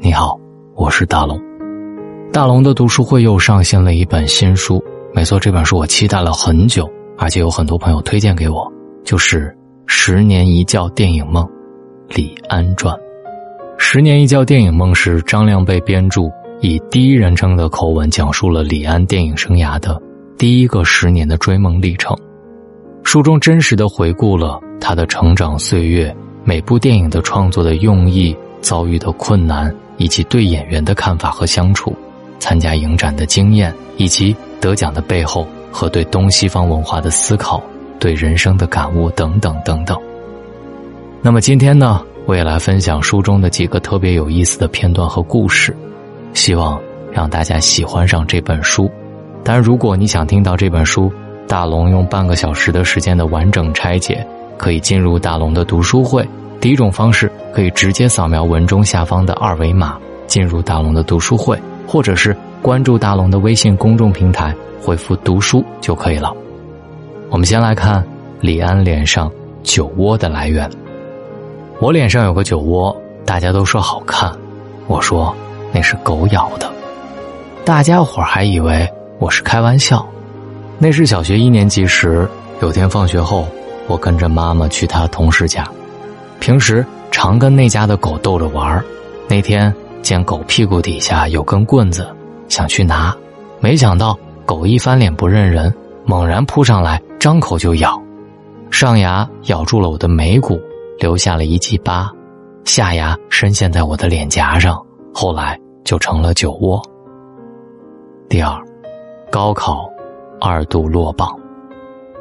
你好，我是大龙。大龙的读书会又上线了一本新书，没错，这本书我期待了很久，而且有很多朋友推荐给我，就是《十年一觉电影梦》李安传。《十年一觉电影梦》是张亮被编著，以第一人称的口吻讲述了李安电影生涯的第一个十年的追梦历程。书中真实的回顾了他的成长岁月。每部电影的创作的用意、遭遇的困难，以及对演员的看法和相处，参加影展的经验，以及得奖的背后和对东西方文化的思考、对人生的感悟等等等等。那么今天呢，我也来分享书中的几个特别有意思的片段和故事，希望让大家喜欢上这本书。当然，如果你想听到这本书，大龙用半个小时的时间的完整拆解。可以进入大龙的读书会。第一种方式可以直接扫描文中下方的二维码进入大龙的读书会，或者是关注大龙的微信公众平台回复“读书”就可以了。我们先来看李安脸上酒窝的来源。我脸上有个酒窝，大家都说好看，我说那是狗咬的，大家伙还以为我是开玩笑。那是小学一年级时，有天放学后。我跟着妈妈去他同事家，平时常跟那家的狗逗着玩儿那天见狗屁股底下有根棍子，想去拿，没想到狗一翻脸不认人，猛然扑上来，张口就咬，上牙咬住了我的眉骨，留下了一记疤，下牙深陷在我的脸颊上，后来就成了酒窝。第二，高考二度落榜，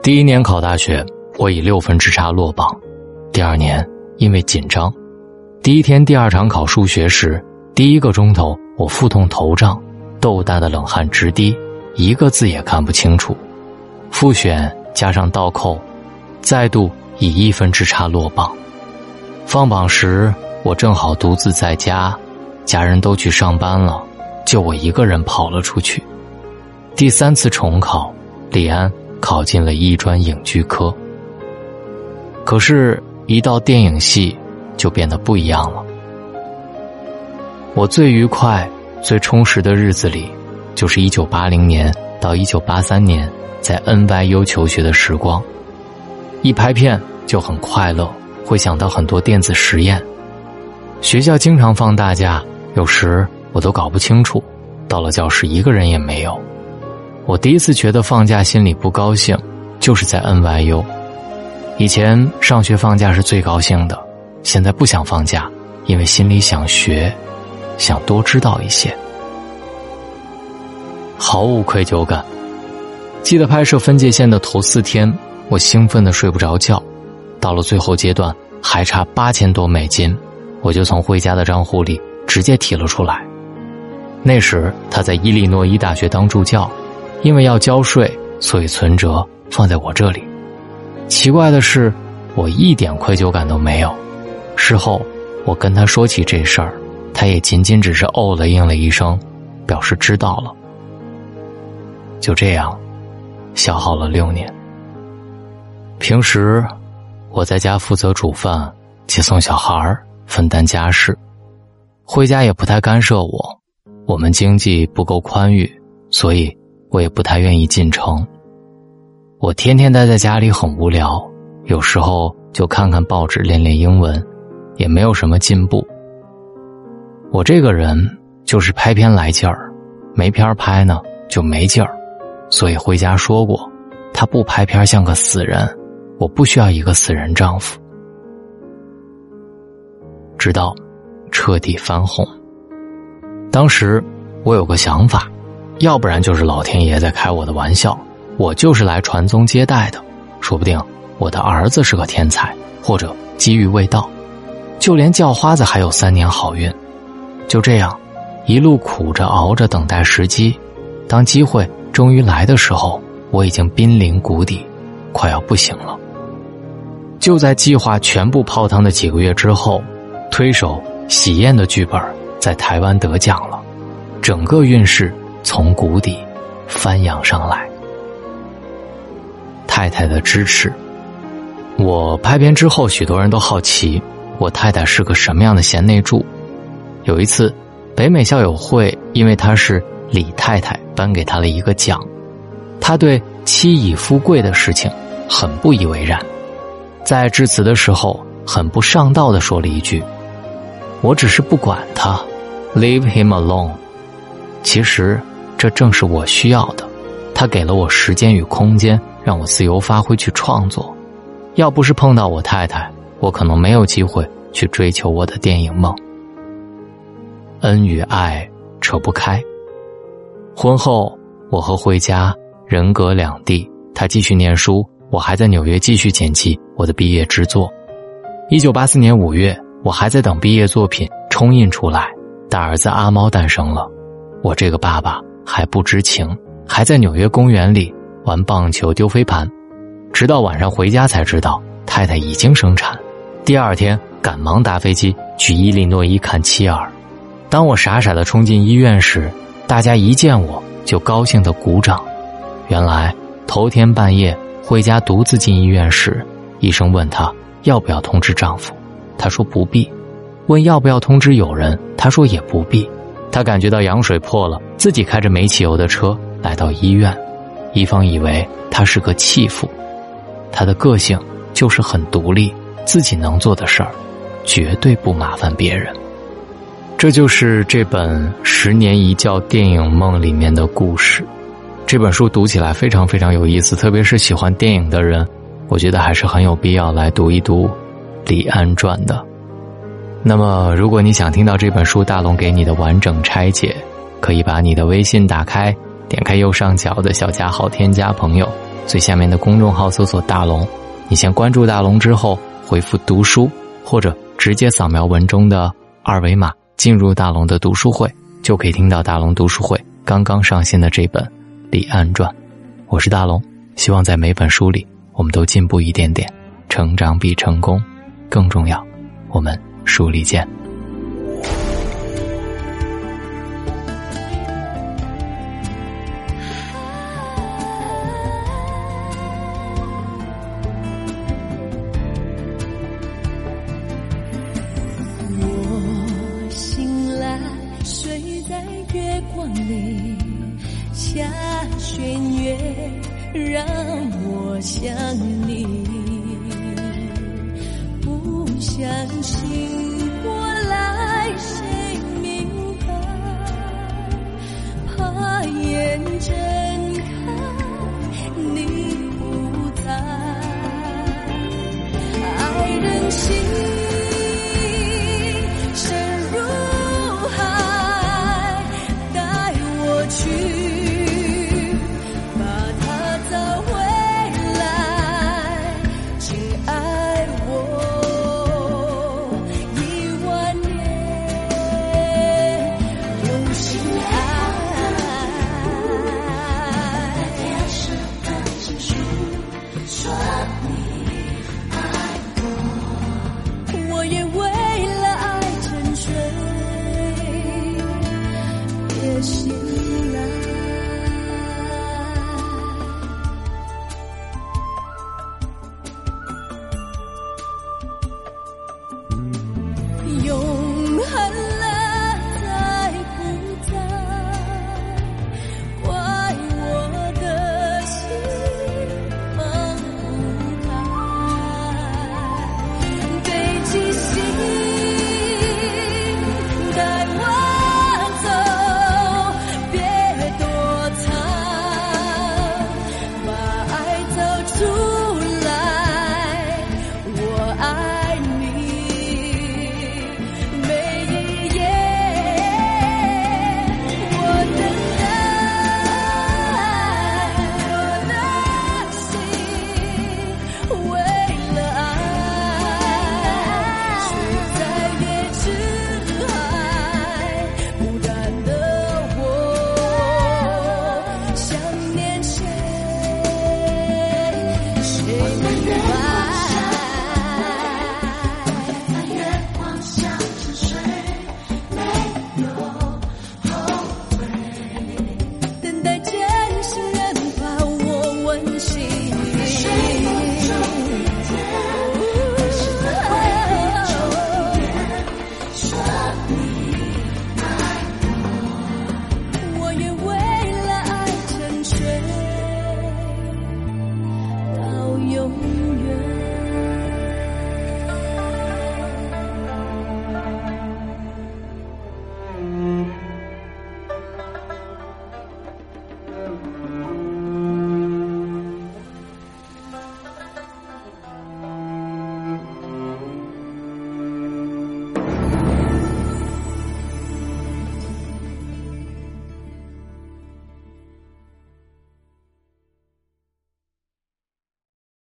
第一年考大学。我以六分之差落榜，第二年因为紧张，第一天第二场考数学时，第一个钟头我腹痛头胀，豆大的冷汗直滴，一个字也看不清楚。复选加上倒扣，再度以一分之差落榜。放榜时我正好独自在家，家人都去上班了，就我一个人跑了出去。第三次重考，李安考进了艺专影剧科。可是，一到电影系，就变得不一样了。我最愉快、最充实的日子里，就是一九八零年到一九八三年在 NYU 求学的时光。一拍片就很快乐，会想到很多电子实验。学校经常放大假，有时我都搞不清楚，到了教室一个人也没有。我第一次觉得放假心里不高兴，就是在 NYU。以前上学放假是最高兴的，现在不想放假，因为心里想学，想多知道一些，毫无愧疚感。记得拍摄分界线的头四天，我兴奋的睡不着觉。到了最后阶段，还差八千多美金，我就从回家的账户里直接提了出来。那时他在伊利诺伊大学当助教，因为要交税，所以存折放在我这里。奇怪的是，我一点愧疚感都没有。事后，我跟他说起这事儿，他也仅仅只是哦了应了一声，表示知道了。就这样，消耗了六年。平时，我在家负责煮饭、接送小孩分担家事，回家也不太干涉我。我们经济不够宽裕，所以我也不太愿意进城。我天天待在家里很无聊，有时候就看看报纸练练英文，也没有什么进步。我这个人就是拍片来劲儿，没片儿拍呢就没劲儿，所以回家说过，他不拍片像个死人，我不需要一个死人丈夫。直到彻底翻红，当时我有个想法，要不然就是老天爷在开我的玩笑。我就是来传宗接代的，说不定我的儿子是个天才，或者机遇未到，就连叫花子还有三年好运。就这样，一路苦着熬着等待时机，当机会终于来的时候，我已经濒临谷底，快要不行了。就在计划全部泡汤的几个月之后，推手喜宴的剧本在台湾得奖了，整个运势从谷底翻扬上来。太太的支持。我拍片之后，许多人都好奇我太太是个什么样的贤内助。有一次，北美校友会因为她是李太太，颁给他了一个奖。他对妻以夫贵的事情很不以为然，在致辞的时候很不上道的说了一句：“我只是不管他，leave him alone。”其实这正是我需要的，他给了我时间与空间，让我自由发挥去创作。要不是碰到我太太，我可能没有机会去追求我的电影梦。恩与爱扯不开。婚后，我和惠家人隔两地，他继续念书，我还在纽约继续剪辑我的毕业之作。一九八四年五月，我还在等毕业作品冲印出来，大儿子阿猫诞生了。我这个爸爸还不知情，还在纽约公园里玩棒球、丢飞盘，直到晚上回家才知道太太已经生产。第二天赶忙搭飞机去伊利诺伊看妻儿。当我傻傻的冲进医院时，大家一见我就高兴的鼓掌。原来头天半夜，惠家独自进医院时，医生问她要不要通知丈夫，她说不必；问要不要通知友人，她说也不必。她感觉到羊水破了，自己开着没汽油的车来到医院，一方以为他是个弃妇。他的个性就是很独立，自己能做的事儿，绝对不麻烦别人。这就是这本《十年一觉电影梦》里面的故事。这本书读起来非常非常有意思，特别是喜欢电影的人，我觉得还是很有必要来读一读李安传的。那么，如果你想听到这本书大龙给你的完整拆解，可以把你的微信打开，点开右上角的小加号，添加朋友，最下面的公众号搜索“大龙”，你先关注大龙之后，回复“读书”或者直接扫描文中的二维码。进入大龙的读书会，就可以听到大龙读书会刚刚上线的这本《李安传》。我是大龙，希望在每本书里，我们都进步一点点，成长比成功更重要。我们书里见。想你。